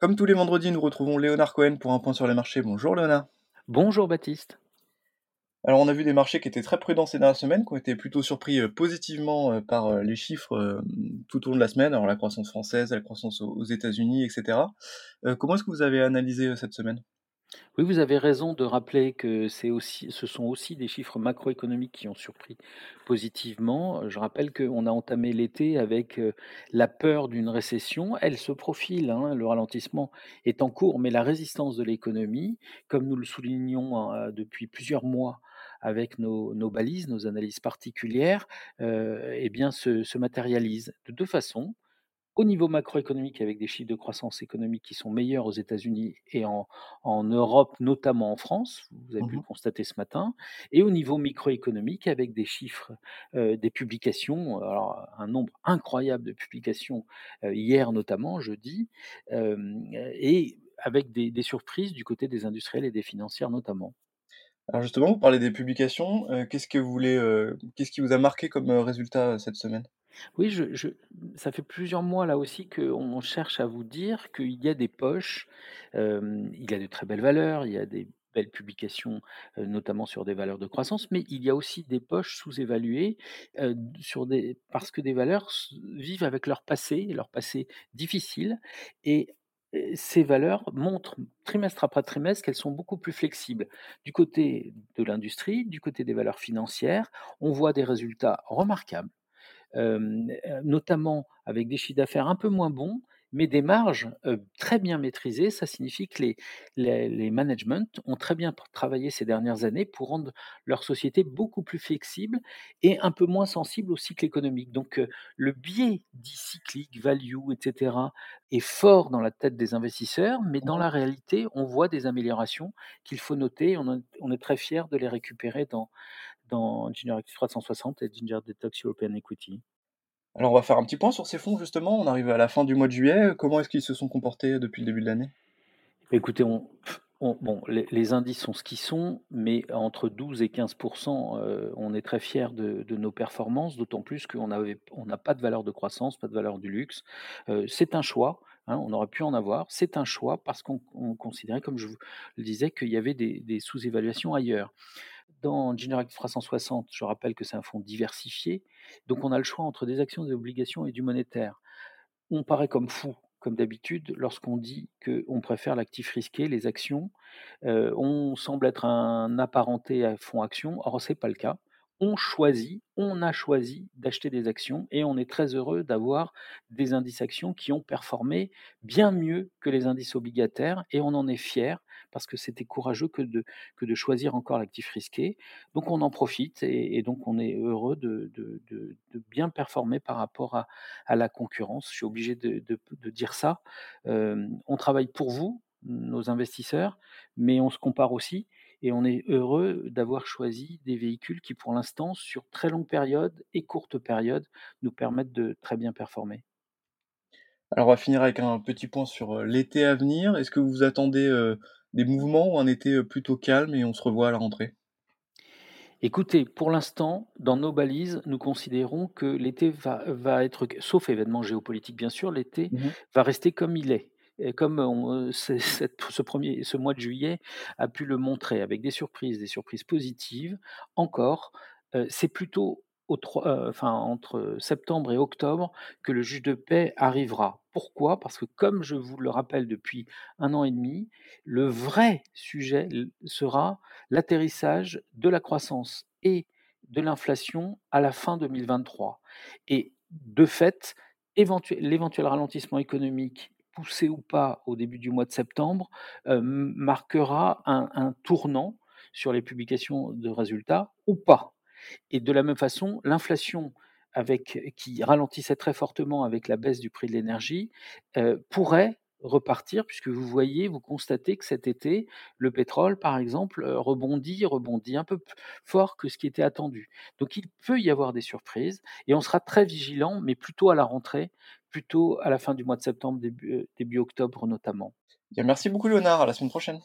Comme tous les vendredis, nous retrouvons Léonard Cohen pour un point sur les marchés. Bonjour Léonard. Bonjour Baptiste. Alors on a vu des marchés qui étaient très prudents ces dernières semaines, qui ont été plutôt surpris euh, positivement euh, par euh, les chiffres tout au long de la semaine, alors la croissance française, la croissance aux États-Unis, etc. comment est-ce que vous avez analysé cette semaine? Oui, vous avez raison de rappeler que ce sont aussi des chiffres macroéconomiques qui ont surpris positivement. Je rappelle qu'on a entamé l'été avec euh, la peur d'une récession. Elle se profile, hein, le ralentissement est en cours, mais la résistance de l'économie, comme nous le soulignons hein, depuis plusieurs mois avec nos, nos balises, nos analyses particulières, euh, eh bien, se, se matérialise de deux façons au niveau macroéconomique, avec des chiffres de croissance économique qui sont meilleurs aux États-Unis et en, en Europe, notamment en France, vous avez pu le constater ce matin, et au niveau microéconomique, avec des chiffres, euh, des publications, alors un nombre incroyable de publications euh, hier notamment, jeudi, euh, et avec des, des surprises du côté des industriels et des financières notamment. Alors justement, vous parlez des publications, euh, qu'est-ce que vous voulez, qu'est-ce qui vous a marqué comme résultat cette semaine? Oui, ça fait plusieurs mois là aussi qu'on cherche à vous dire qu'il y a des poches, il y a de très belles valeurs, il y a des belles publications, notamment sur des valeurs de croissance, mais il y a aussi des poches sous-évaluées, parce que des valeurs vivent avec leur passé, leur passé difficile et ces valeurs montrent trimestre après trimestre qu'elles sont beaucoup plus flexibles. Du côté de l'industrie, du côté des valeurs financières, on voit des résultats remarquables notamment avec des chiffres d'affaires un peu moins bons, mais des marges, très bien maîtrisées. Ça signifie que les les les managements ont très bien travaillé ces dernières années pour rendre leur société beaucoup plus flexible et un peu moins sensible au cycle économique. Donc, le biais dit cyclique, value et cetera, est fort dans la tête des investisseurs, mais dans la réalité, on voit des améliorations qu'il faut noter. On est très fiers de les récupérer dans dans Ginger Active 360 et Ginger Detox European Equity. Alors on va faire un petit point sur ces fonds justement, on arrive à la fin du mois de juillet, comment est-ce qu'ils se sont comportés depuis le début de l'année? Écoutez, on on bon, les indices sont ce qu'ils sont, mais entre 12 et 15 heu, on est très fiers de nos performances, d'autant plus qu'on avait on n'a pas de valeur de croissance, pas de valeur du luxe. Heu, c'est un choix, hein, on aurait pu en avoir. C'est un choix parce qu'on on considérait, comme je vous le disais, qu'il y avait des sous-évaluations ailleurs. Dans Generactive 360, je rappelle que c'est un fonds diversifié, donc on a le choix entre des actions, des obligations et du monétaire. On paraît comme fou, comme d'habitude, lorsqu'on dit qu'on préfère l'actif risqué, les actions. Heu, on semble être un apparenté à fonds actions, or c'est pas le cas. On choisit, on a choisi d'acheter des actions et on est très heureux d'avoir des indices actions qui ont performé bien mieux que les indices obligataires et on en est fier parce que c'était courageux que de que de choisir encore l'actif risqué. Donc on en profite et donc on est heureux de bien performer par rapport à la concurrence. Je suis obligé de dire ça. On travaille pour vous, nos investisseurs, mais on se compare aussi et on est heureux d'avoir choisi des véhicules qui, pour l'instant, sur très longue période et courte période, nous permettent de très bien performer. Alors on va finir avec un petit point sur, l'été à venir. Est-ce que vous attendez, des mouvements ou un été, plutôt calme et on se revoit à la rentrée? Écoutez, pour l'instant, dans nos balises, nous considérons que l'été va va être sauf événement géopolitique bien sûr, l'été Mmh va rester comme il est et comme ce mois de juillet a pu le montrer avec des surprises, des surprises positives encore. C'est plutôt au entre septembre et octobre que le juge de paix arrivera. Pourquoi? Parce que comme je vous le rappelle depuis un an et demi, le vrai sujet sera l'atterrissage de la croissance et de l'inflation à la fin 2023 et de fait, éventuel l'éventuel ralentissement économique, poussé ou pas au début du mois de septembre, heu, marquera un tournant sur les publications de résultats ou pas et de la même façon, l'inflation qui ralentissait très fortement avec la baisse du prix de l'énergie, heu, pourrait repartir puisque vous voyez, vous constatez que cet été, le pétrole, par exemple, heu, rebondit, rebondit un peu p fort que ce qui était attendu. Donc il peut y avoir des surprises et on sera très vigilant, mais plutôt à la rentrée, plutôt à la fin du mois de septembre, début, début octobre notamment. Merci beaucoup Léonard, à la semaine prochaine.